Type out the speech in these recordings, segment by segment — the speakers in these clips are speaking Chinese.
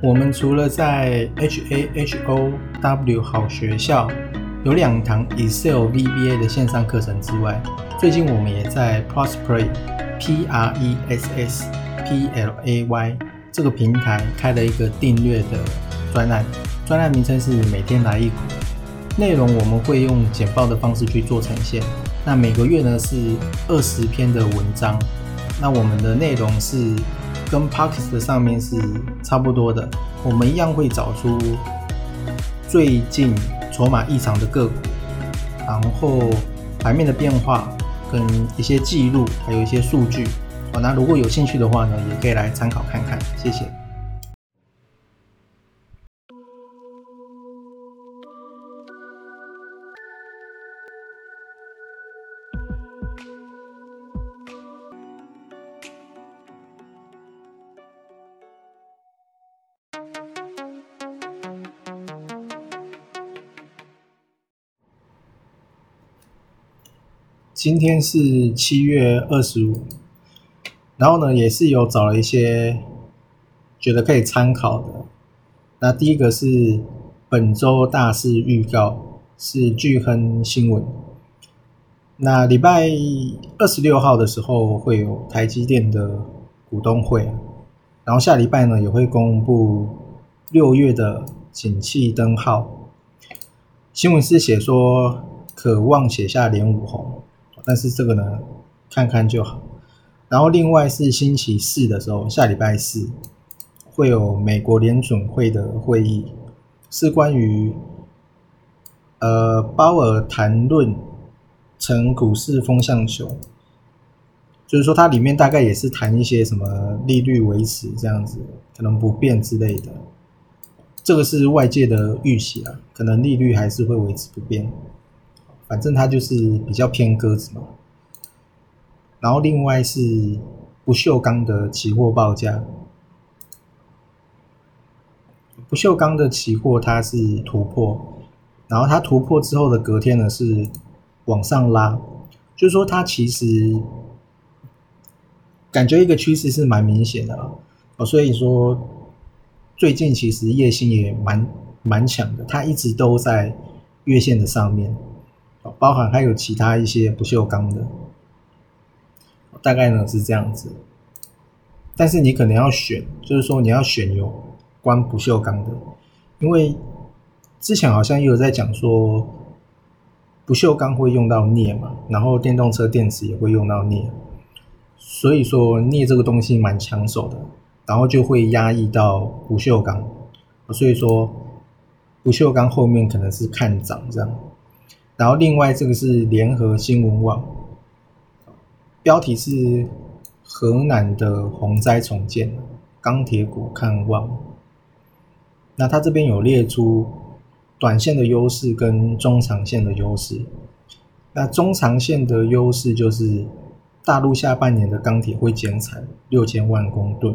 我们除了在 H A H O W 好学校有两堂 Excel VBA 的线上课程之外，最近我们也在 Prosplay P R E S S P L A Y 这个平台开了一个订阅的专案，专案名称是每天来一股，内容我们会用简报的方式去做呈现。那每个月呢是二十篇的文章，那我们的内容是。跟 Parkes 的上面是差不多的，我们一样会找出最近筹码异常的个股，然后盘面的变化跟一些记录，还有一些数据。好，那如果有兴趣的话呢，也可以来参考看看。谢谢。今天是七月二十五，然后呢，也是有找了一些觉得可以参考的。那第一个是本周大事预告，是巨亨新闻。那礼拜二十六号的时候会有台积电的股东会，然后下礼拜呢也会公布六月的景气灯号。新闻是写说渴望写下连五红。但是这个呢，看看就好。然后另外是星期四的时候，下礼拜四会有美国联准会的会议，是关于呃鲍尔谈论成股市风向球，就是说它里面大概也是谈一些什么利率维持这样子，可能不变之类的。这个是外界的预期啊，可能利率还是会维持不变。反正它就是比较偏鸽子嘛，然后另外是不锈钢的期货报价，不锈钢的期货它是突破，然后它突破之后的隔天呢是往上拉，就是说它其实感觉一个趋势是蛮明显的了，哦，所以说最近其实业性也蛮蛮强的，它一直都在月线的上面。包含还有其他一些不锈钢的，大概呢是这样子。但是你可能要选，就是说你要选有关不锈钢的，因为之前好像也有在讲说，不锈钢会用到镍嘛，然后电动车电池也会用到镍，所以说镍这个东西蛮抢手的，然后就会压抑到不锈钢，所以说不锈钢后面可能是看涨这样。然后另外这个是联合新闻网，标题是河南的洪灾重建，钢铁股看望。那它这边有列出短线的优势跟中长线的优势。那中长线的优势就是大陆下半年的钢铁会减产六千万公吨。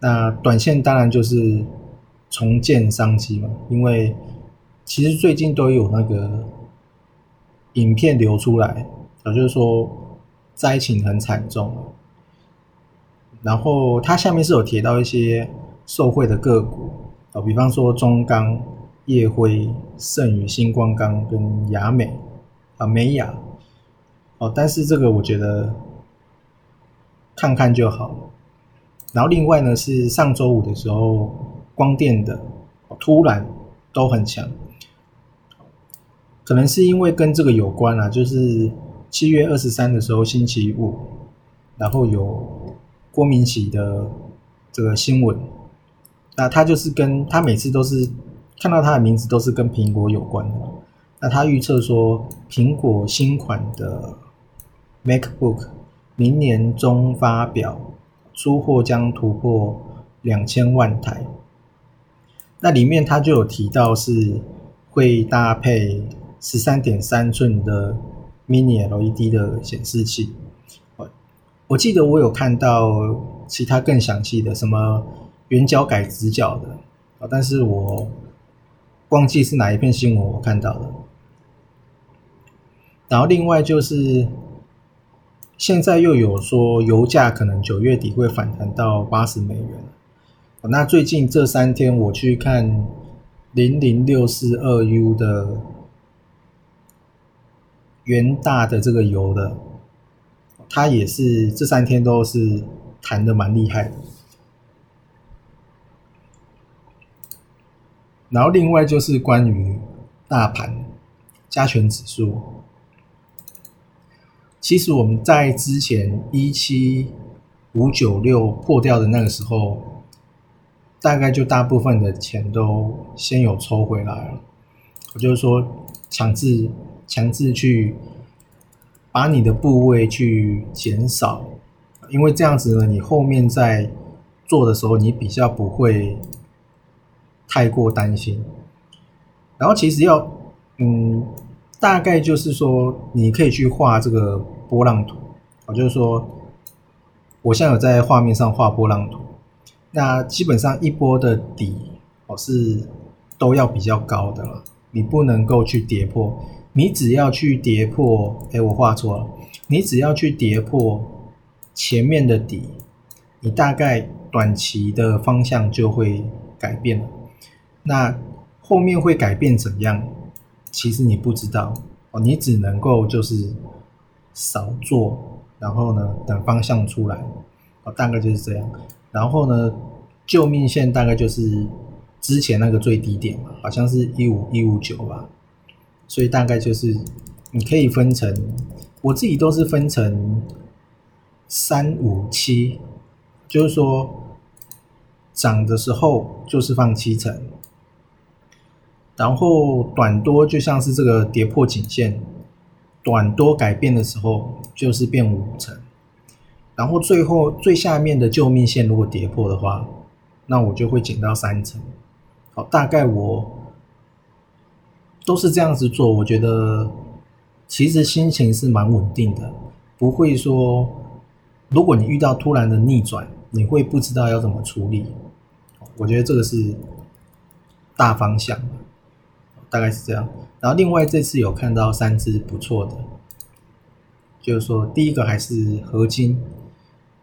那短线当然就是重建商机嘛，因为。其实最近都有那个影片流出来，也就是说灾情很惨重。然后它下面是有提到一些受惠的个股啊，比方说中钢、叶辉、盛宇、星光钢跟雅美啊美雅哦，但是这个我觉得看看就好。然后另外呢是上周五的时候，光电的突然都很强。可能是因为跟这个有关啊，就是七月二十三的时候星期五，然后有郭明奇的这个新闻，那他就是跟他每次都是看到他的名字都是跟苹果有关的，那他预测说苹果新款的 MacBook 明年中发表，出货将突破两千万台，那里面他就有提到是会搭配。十三点三寸的 Mini LED 的显示器，我我记得我有看到其他更详细的，什么圆角改直角的。啊，但是我忘记是哪一篇新闻我看到的。然后另外就是现在又有说油价可能九月底会反弹到八十美元，那最近这三天我去看零零六四二 U 的元大的这个油的，它也是这三天都是弹的蛮厉害的。然后另外就是关于大盘加权指数，其实我们在之前一七五九六破掉的那个时候，大概就大部分的钱都先有抽回来了。我就是说，强制强制去把你的部位去减少，因为这样子呢，你后面在做的时候，你比较不会。太过担心，然后其实要，嗯，大概就是说，你可以去画这个波浪图，啊，就是说，我现在有在画面上画波浪图，那基本上一波的底哦是都要比较高的了，你不能够去跌破，你只要去跌破，哎，我画错了，你只要去跌破前面的底，你大概短期的方向就会改变了。那后面会改变怎样？其实你不知道哦，你只能够就是少做，然后呢等方向出来哦，大概就是这样。然后呢，救命线大概就是之前那个最低点嘛，好像是一五一五九吧。所以大概就是你可以分成，我自己都是分成三五七，就是说涨的时候就是放七成。然后短多就像是这个跌破颈线，短多改变的时候就是变五成，然后最后最下面的救命线如果跌破的话，那我就会减到三成。好，大概我都是这样子做，我觉得其实心情是蛮稳定的，不会说如果你遇到突然的逆转，你会不知道要怎么处理。我觉得这个是大方向。大概是这样，然后另外这次有看到三只不错的，就是说第一个还是合金，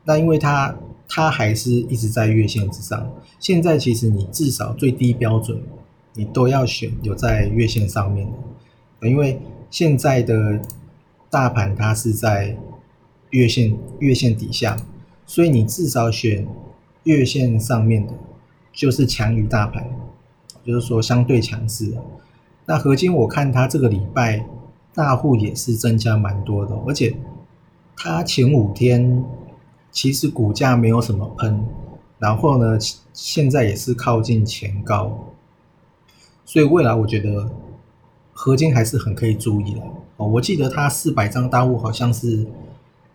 那因为它它还是一直在月线之上，现在其实你至少最低标准你都要选有在月线上面的，因为现在的大盘它是在月线月线底下，所以你至少选月线上面的，就是强于大盘，就是说相对强势。那合金我看它这个礼拜大户也是增加蛮多的，而且它前五天其实股价没有什么喷，然后呢现在也是靠近前高，所以未来我觉得合金还是很可以注意的哦。我记得它四百张大户好像是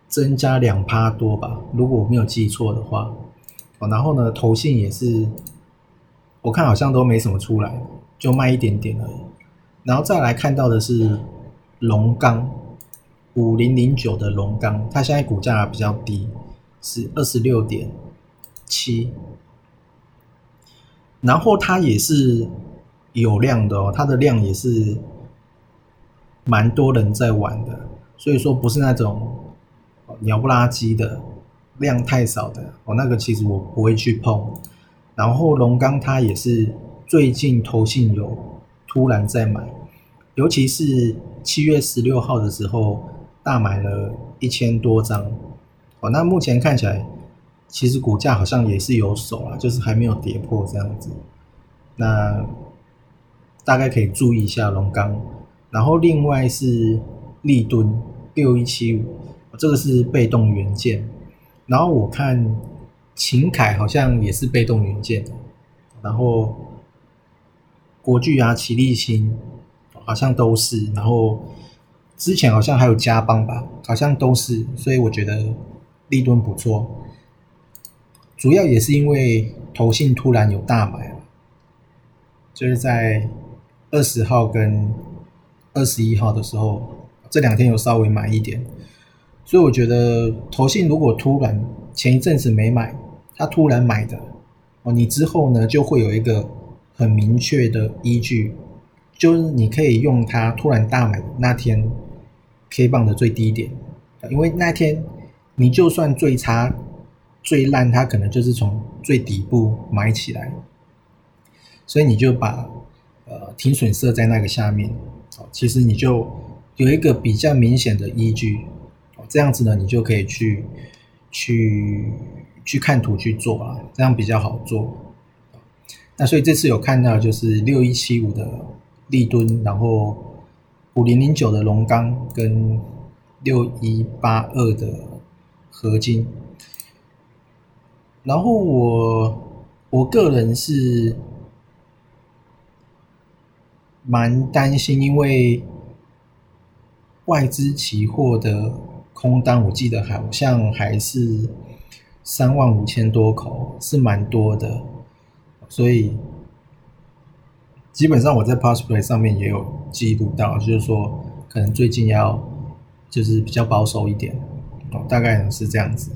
增加两趴多吧，如果我没有记错的话哦。然后呢，投信也是我看好像都没什么出来，就卖一点点而已。然后再来看到的是龙钢五零零九的龙钢，它现在股价比较低，是二十六点七。然后它也是有量的哦，它的量也是蛮多人在玩的，所以说不是那种鸟不拉几的量太少的哦，那个其实我不会去碰。然后龙钢它也是最近投信有。突然在买，尤其是七月十六号的时候，大买了一千多张。哦，那目前看起来，其实股价好像也是有手啊，就是还没有跌破这样子。那大概可以注意一下龙钢，然后另外是立敦六一七五，这个是被动元件。然后我看秦凯好像也是被动元件，然后。国巨啊，齐立新好像都是，然后之前好像还有加邦吧，好像都是，所以我觉得利敦不错。主要也是因为投信突然有大买就是在二十号跟二十一号的时候，这两天有稍微买一点，所以我觉得投信如果突然前一阵子没买，他突然买的哦，你之后呢就会有一个。很明确的依据，就是你可以用它突然大买的那天 K 棒的最低点，因为那天你就算最差最烂，它可能就是从最底部买起来，所以你就把呃停损设在那个下面，哦，其实你就有一个比较明显的依据，哦，这样子呢，你就可以去去去看图去做啊，这样比较好做。那所以这次有看到就是六一七五的立吨，然后五零零九的龙钢跟六一八二的合金。然后我我个人是蛮担心，因为外资期货的空单，我记得好像还是三万五千多口，是蛮多的，所以基本上我在 Passplay 上面也有记录到，就是说可能最近要就是比较保守一点，哦，大概是这样子。